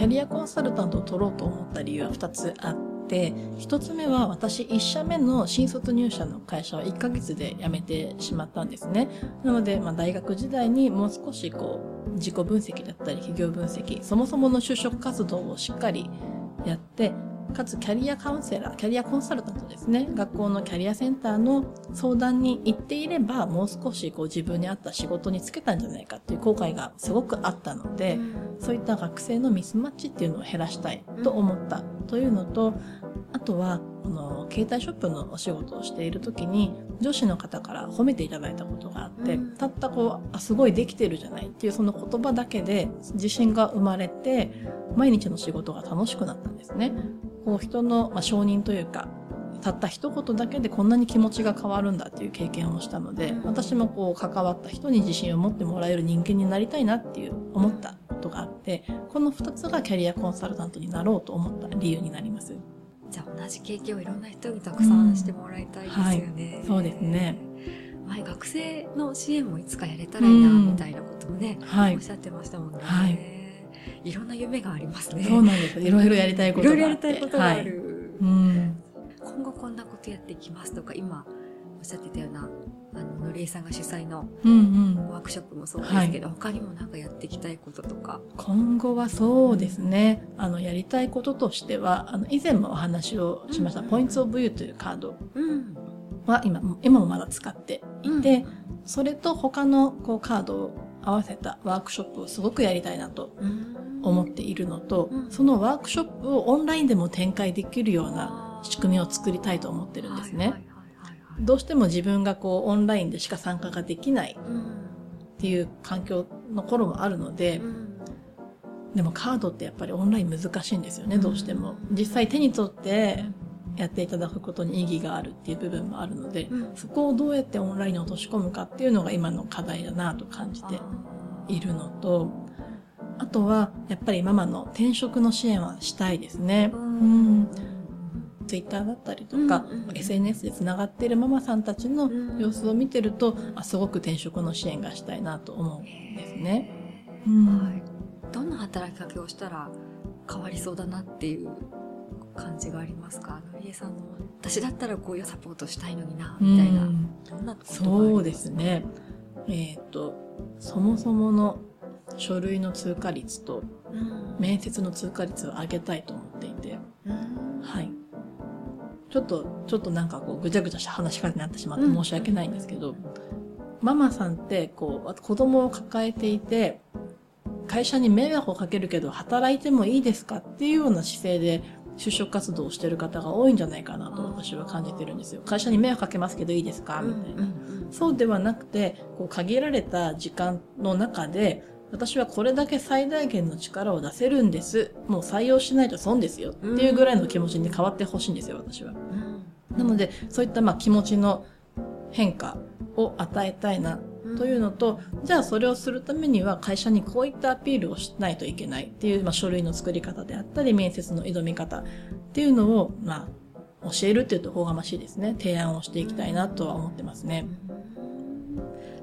キャリアコンサルタントを取ろうと思った理由は2つあって、1つ目は私1社目の新卒入社の会社は1ヶ月で辞めてしまったんですね。なので、まあ、大学時代にもう少しこう、自己分析だったり企業分析、そもそもの就職活動をしっかりやって、かつキャリアカウンセラー、キャリアコンサルタントですね。学校のキャリアセンターの相談に行っていれば、もう少しこう自分に合った仕事に就けたんじゃないかっていう後悔がすごくあったので、そういった学生のミスマッチっていうのを減らしたいと思ったというのと、あとは、この携帯ショップのお仕事をしている時に、上司の方から褒めていただいたことがあって、たったこう、あ、すごいできてるじゃないっていうその言葉だけで自信が生まれて、毎日の仕事が楽しくなったんですね。こう人の、まあ、承認というか、たった一言だけでこんなに気持ちが変わるんだっていう経験をしたので、私もこう関わった人に自信を持ってもらえる人間になりたいなっていう思ったことがあって、この二つがキャリアコンサルタントになろうと思った理由になります。じゃあ同じ経験をいろんな人にたくさんしてもらいたいですよね。はい、そうですね。前学生の支援もいつかやれたらいいなみたいなことをね、はい、おっしゃってましたもんね。はいいろんな夢がありますね。そうなんです。いろいろやりたいことがあいろいろやりたいことがある。はい、うん、今後こんなことやっていきますとか、今おっしゃってたような、あの、のりえさんが主催のワークショップもそうですけど、うんうん、他にもなんかやっていきたいこととか。今後はそうですね。あの、やりたいこととしては、あの、以前もお話をしました、うん。うん、ポイントオブユーというカード。は今、今もまだ使っていて、うん、それと他のこうカードを合わせたワークショップをすごくやりたいなと思っているのと、うん、そのワークショップをオンラインでも展開できるような仕組みを作りたいと思ってるんですね。どうしても自分がこうオンラインでしか参加ができないっていう環境の頃もあるので、でもカードってやっぱりオンライン難しいんですよね、どうしても。実際手に取ってやっていただくことに意義があるっていう部分もあるので、そこをどうやってオンラインに落とし込むかっていうのが今の課題だなと感じているのと、あとは、やっぱりママの転職の支援はしたいですね。うん。ツイッターだったりとか、うんうん、SNS で繋がっているママさんたちの様子を見てると、あすごく転職の支援がしたいなと思うんですね。うん、はい。どんな働きかけをしたら変わりそうだなっていう感じがありますか？のりえさんの私だったらこういうサポートしたいのになみたいな、どんなそうですね。えっ、ー、とそもそもの書類の通過率と面接の通過率を上げたいと思。ちょっと、ちょっとなんかこう、ぐちゃぐちゃした話し方になってしまって申し訳ないんですけど、ママさんって、こう、子供を抱えていて、会社に迷惑をかけるけど、働いてもいいですかっていうような姿勢で、就職活動をしてる方が多いんじゃないかなと私は感じてるんですよ。会社に迷惑かけますけどいいですかみたいな。そうではなくて、こう限られた時間の中で、私はこれだけ最大限の力を出せるんです。もう採用しないと損ですよ。っていうぐらいの気持ちに変わってほしいんですよ、私は。なので、そういったまあ気持ちの変化を与えたいなというのと、じゃあそれをするためには会社にこういったアピールをしないといけないっていう、まあ、書類の作り方であったり、面接の挑み方っていうのを、まあ、教えるっていうと、ほがましいですね。提案をしていきたいなとは思ってますね。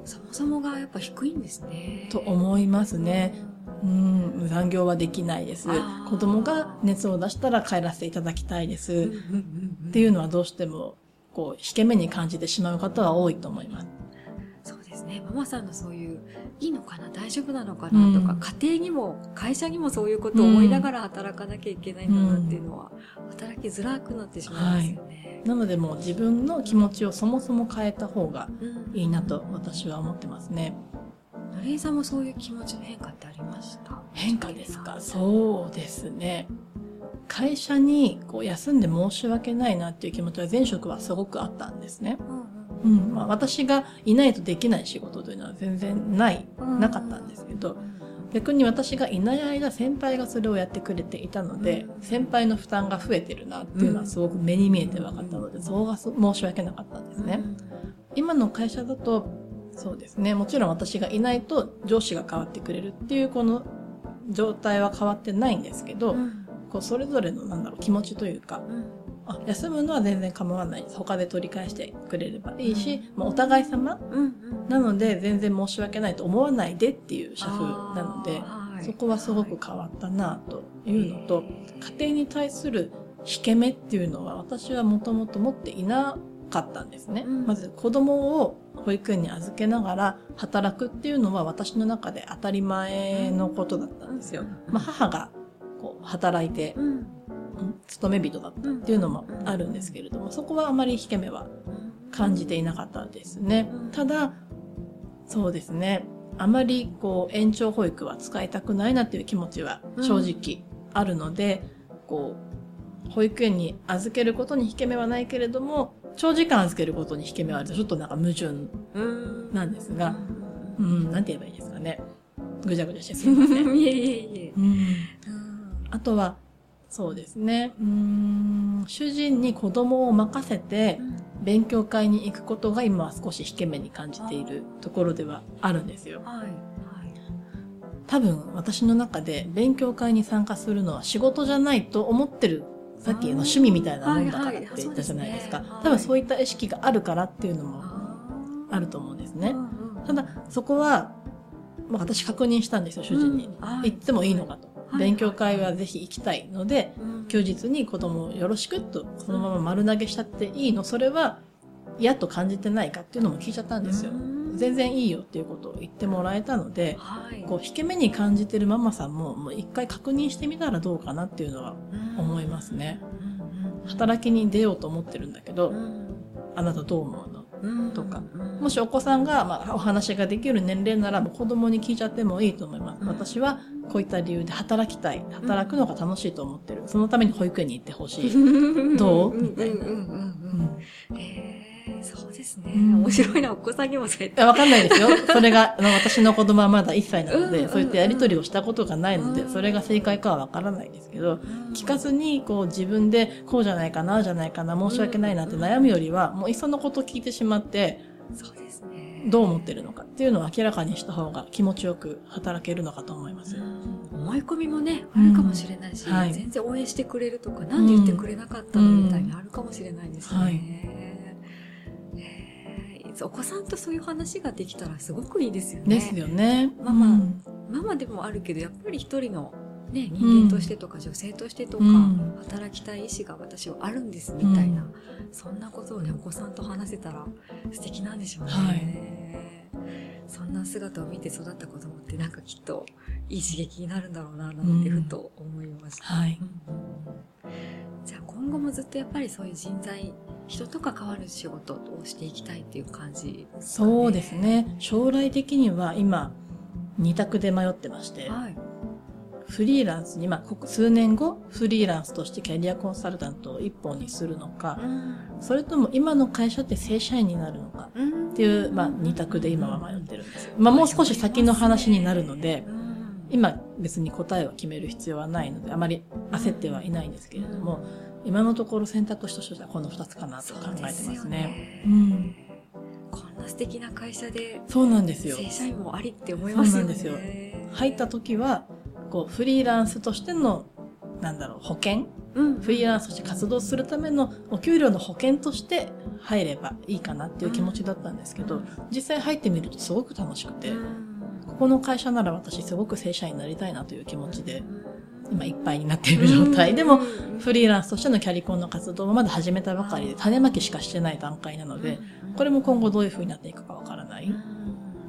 そもそもがやっぱ低いんですね。と思いますね。うん、残業はできないです。子供が熱を出したら帰らせていただきたいです。っていうのはどうしても、こう、引け目に感じてしまう方は多いと思います。そうですね。ママさんのそういう、いいのかな大丈夫なのかなとか、うん、家庭にも、会社にもそういうことを思いながら働かなきゃいけないんだなっていうのは、うん、働きづらくなってしまいますよね。はいなのでもう自分の気持ちをそもそも変えた方がいいなと私は思ってますね。のりえさんもそういう気持ちの変化ってありました？変化ですか？そうですね。会社にこう休んで申し訳ないなっていう気持ちは前職はすごくあったんですね。うん、うん、まあ、私がいないとできない仕事というのは全然ない、なかったんですけど、逆に私がいない間先輩がそれをやってくれていたので、先輩の負担が増えてるなっていうのはすごく目に見えて分かったので、そこが申し訳なかったんですね。今の会社だと、そうですね、もちろん私がいないと上司が変わってくれるっていうこの状態は変わってないんですけど、こうそれぞれのなんだろう気持ちというか、あ休むのは全然構わない。です。他で取り返してくれればいいし、まあ、お互い様、うんうん、なので全然申し訳ないと思わないでっていう社風なので、そこはすごく変わったなというのと、家庭に対する引け目っていうのは私はもともと持っていなかったんですね。うん、まず子供を保育園に預けながら働くっていうのは私の中で当たり前のことだったんですよ。まあ、母がこう働いて、勤め人だったっていうのもあるん。ですけれども、そこはあまり引け目は感じていなかったですね。ただ、そうですね。あまりこう延長保育は使いたくないなっていう気持ちは正直あるので、こう、保育園に預けることに引け目はないけれども、長時間預けることに引け目はあるとちょっとなんか矛盾なんですが、うん、なんて言えばいいですかね。ぐちゃぐちゃしてすみません。いえいえいえ。うん、あとは、そうですね。うん、主人に子供を任せて、勉強会に行くことが今は少し引け目に感じているところではあるんですよ。はい。多分私の中で勉強会に参加するのは仕事じゃないと思ってるさっきの趣味みたいなもんだからって言ったじゃないですか。多分そういった意識があるからっていうのもあると思うんですね。ただ、そこは、まあ、私確認したんですよ、主人に。行ってもいいのかと。勉強会はぜひ行きたいので、休日に子供をよろしくと、そのまま丸投げしたっていいの？それは嫌と感じてないかっていうのも聞いちゃったんですよ。全然いいよっていうことを言ってもらえたので、はい、こう引け目に感じてるママさんももう一回確認してみたらどうかなっていうのは思いますね。働きに出ようと思ってるんだけど、あなたどう思うの？とか、もしお子さんが、まあ、お話ができる年齢なら子供に聞いちゃってもいいと思います。私はこういった理由で働きたい。働くのが楽しいと思ってる。そのために保育園に行ってほしい。どう？みたいな。そうですね。面白いな、お子さんにもそうやって。わかんないですよ。それが、私の子供はまだ1歳なので、そういったやりとりをしたことがないので、それが正解かはわからないですけど、聞かずに、こう自分で、こうじゃないかな、じゃないかな、申し訳ないなって悩むよりは、もういっそのこと聞いてしまって、そうですね。どう思ってるのかっていうのを明らかにした方が気持ちよく働けるのかと思います。思い込みもね、あるかもしれないし、はい、全然応援してくれるとか、なんで言ってくれなかったのみたいにあるかもしれないですね。はいお子さんとそういう話ができたらすごくいいですよね。ですよね。ママ、うん、ママでもあるけど、やっぱり一人のね、人間としてとか女性としてとか、働きたい意志が私はあるんですみたいな、そんなことをね、お子さんと話せたら素敵なんでしょうね。はい、そんな姿を見て育った子供ってなんかきっといい刺激になるんだろうな、なんてふと思いました。はい、じゃあ今後もずっとやっぱりそういう人材人と関わる仕事をしていきたいっていう感じ、ね、そうですね。将来的には今、二択で迷ってまして、はい、フリーランスに、まあ、数年後、フリーランスとしてキャリアコンサルタントを一本にするのか、うん、それとも今の会社って正社員になるのかっていう、まあ、二択で今は迷ってるんです。まあ、もう少し先の話になるので、今別に答えを決める必要はないので、あまり焦ってはいないんですけれども、今のところ選択肢としてはこの2つかなと考えてますね。ううん、こんな素敵な会社で。そうなんですよ。正社員もありって思いますよね。そうなんですよ。入った時は、こう、フリーランスとしての、なんだろう、保険、うん、フリーランスとして活動するためのお給料の保険として入ればいいかなっていう気持ちだったんですけど、うん、実際入ってみるとすごく楽しくて、うん、ここの会社なら私すごく正社員になりたいなという気持ちで、今いっぱいになっている状態。でも、フリーランスとしてのキャリコンの活動もまだ始めたばかりで、種まきしかしてない段階なので、これも今後どういう風になっていくかわからない。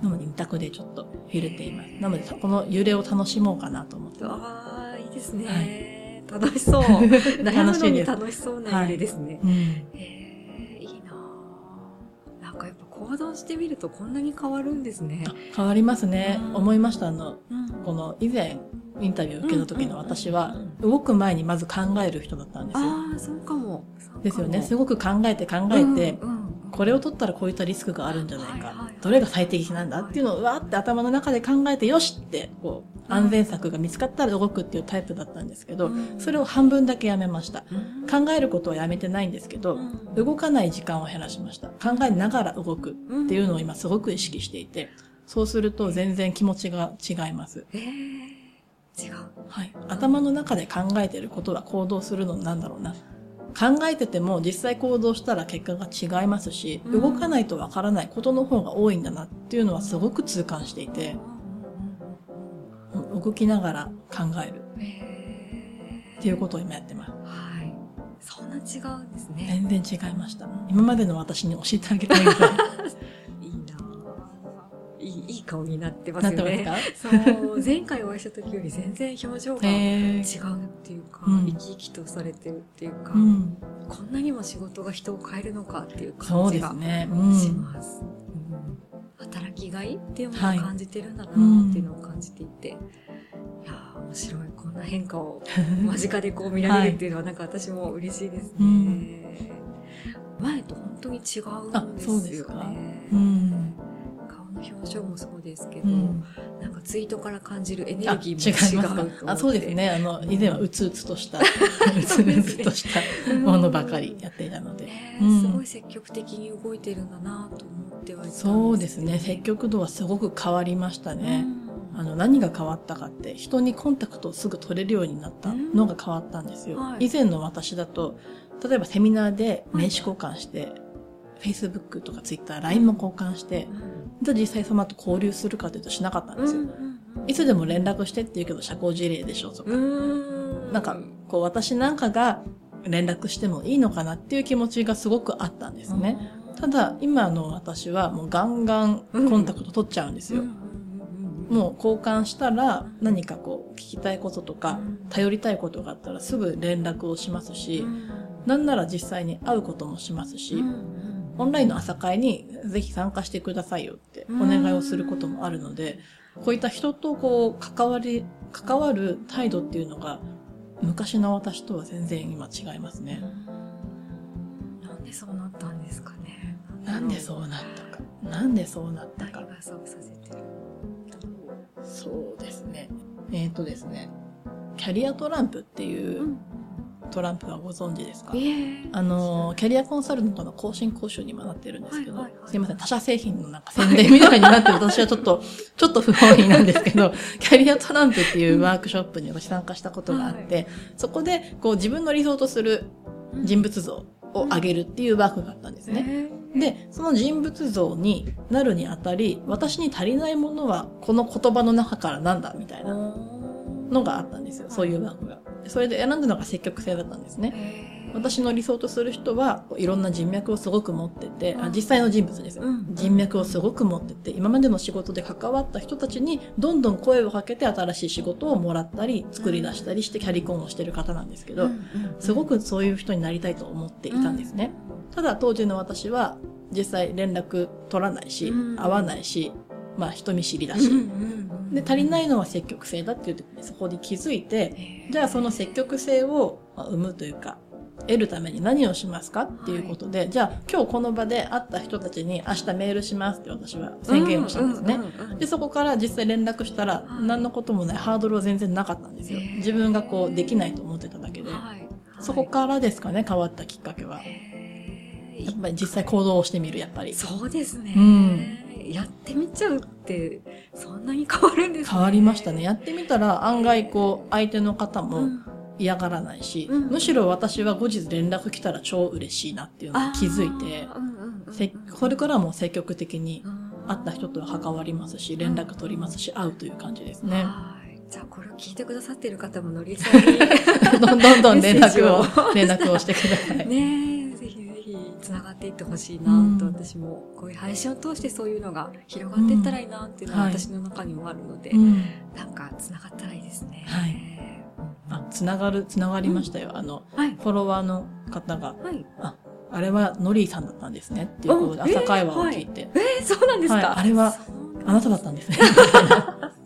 なので、二択でちょっと揺れています。なので、この揺れを楽しもうかなと思ってます。ああ、いいですね。はい、楽しそう。悩むのに楽しそうな揺れですね。はいうんえー、いいななんかやっぱ行動してみるとこんなに変わるんですね。変わりますね。思いました。あの、うん、この以前、インタビューを受けた時の私は、動く前にまず考える人だったんですよ。ああ、そうかも。ですよね。すごく考えて考えて、これを取ったらこういったリスクがあるんじゃないか。どれが最適なんだっていうのをわーって頭の中で考えて、よしって、こう、安全策が見つかったら動くっていうタイプだったんですけど、それを半分だけやめました。考えることはやめてないんですけど、動かない時間を減らしました。考えながら動くっていうのを今すごく意識していて、そうすると全然気持ちが違います。えー違う。はい。頭の中で考えてることは行動するのなんだろうな。考えてても実際行動したら結果が違いますし、動かないとわからないことの方が多いんだなっていうのはすごく痛感していて、動きながら考える。っていうことを今やってます。はい。そんな違うんですね。全然違いました。今までの私に教えてあげたいぐらい。顔になってますよね。そう、前回お会いした時より全然表情が違うっていうか、生き生きとされてるっていうか、うん、こんなにも仕事が人を変えるのかっていう感じがします。働きがいっていうものを感じてるんだなっていうのを感じていて、はい面白いこんな変化を 間近でこう見られるっていうのはなんか私も嬉しいですね、うん、前と本当に違うんですよね、うん、顔のもそうですけど、うん、なんかツイートから感じるエネルギーも違うあそうですね。あの以前はうつうつとした。うつうつとしたものばかりやっていたので、ね、すごい積極的に動いてるんだなと思ってはいたんですそうですね。積極度はすごく変わりましたね、あの何が変わったかって人にコンタクトをすぐ取れるようになったのが変わったんですよ。はい、以前の私だと例えばセミナーで名刺交換して、はい、Facebook とか Twitter、LINE も交換して、うん、実際その後交流するかというとしなかったんですよ。いつでも連絡してって言うけど社交辞令でしょとか。なんかこう私なんかが連絡してもいいのかなっていう気持ちがすごくあったんですね。ただ今の私はもうガンガンコンタクト取っちゃうんですよ。うんもう交換したら何かこう聞きたいこととか頼りたいことがあったらすぐ連絡をしますし、なんなら実際に会うこともしますし、オンラインの朝会にぜひ参加してくださいよってお願いをすることもあるので、こういった人とこう関わり、関わる態度っていうのが昔の私とは全然今違いますね。なんでそうなったんですかね。なんでそうなったか。なんでそうなったか。そうさせてるそうですね。えっ、ー、とですね、キャリアトランプっていうトランプはご存知ですか、あの、キャリアコンサルタントの更新講習にもなってるんですけど、すいません、他社製品のなんか宣伝みたいになってる私はちょっと、ちょっと不本意なんですけど、キャリアトランプっていうワークショップに私参加したことがあって、そこでこう自分の理想とする人物像を上げるっていうワークがあったんですね。で、その人物像になるにあたり、私に足りないものはこの言葉の中からなんだみたいなのがあったんですよ。そういうワークが。それで選んだのが積極性だったんですね。私の理想とする人はいろんな人脈をすごく持ってて、あ実際の人物ですよ、うん、人脈をすごく持ってて、今までの仕事で関わった人たちにどんどん声をかけて新しい仕事をもらったり、作り出したりしてキャリコンをしてる方なんですけど、すごくそういう人になりたいと思っていたんですね。ただ当時の私は実際連絡取らないし、会わないし、まあ人見知りだし、で、足りないのは積極性だっていう時にそこで気づいて、じゃあその積極性を生むというか、得るために何をしますかっていうことで、はい、じゃあ今日この場で会った人たちに明日メールしますって私は宣言をしたんですね。で、そこから実際連絡したら何のこともないハードルは全然なかったんですよ。自分がこうできないと思ってただけで。そこからですかね、変わったきっかけは。やっぱり実際行動をしてみる、やっぱり。そうですね。うん。やってみちゃうって、そんなに変わるんですね。変わりましたね。やってみたら案外こう、相手の方も、嫌がらないし、うん、むしろ私は後日連絡来たら超嬉しいなっていうのを気づいて、これからも積極的に会った人とは関わりますし、連絡取りますし、会うという感じですね。じゃあこれを聞いてくださっている方ものりさ んにどんどんどん連絡 を、連絡をしてください。ね繋がっていってほしいなと、私もこういう配信を通してそういうのが広がっていったらいいなっていうのは私の中にもあるので、うん、なんか繋がったらいいですね。はい。あ、つながる、つながりましたよ。うん、あの、はい、フォロワーの方が、はい、あ、あれはノリーさんだったんですねっていう朝会話を聞いて。えーはい、えー、そうなんですか、はい、あれはあなただったんですね。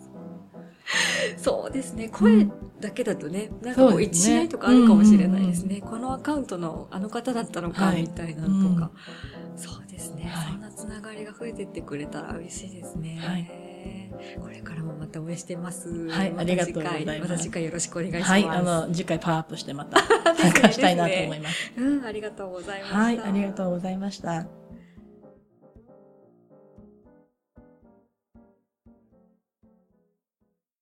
そうですね。声だけだとね、なんかこう一致いとかあるかもしれないですね。このアカウントのあの方だったのか、みたいなのとか。そうですね、そんなつながりが増えてってくれたら嬉しいですね。はいこれからもまた応援してます。はい、ありがとうございます。また次回よろしくお願いします。はい、あの、次回パワーアップしてまた 参加したいなと思います。うん、ありがとうございました。はい、ありがとうございました。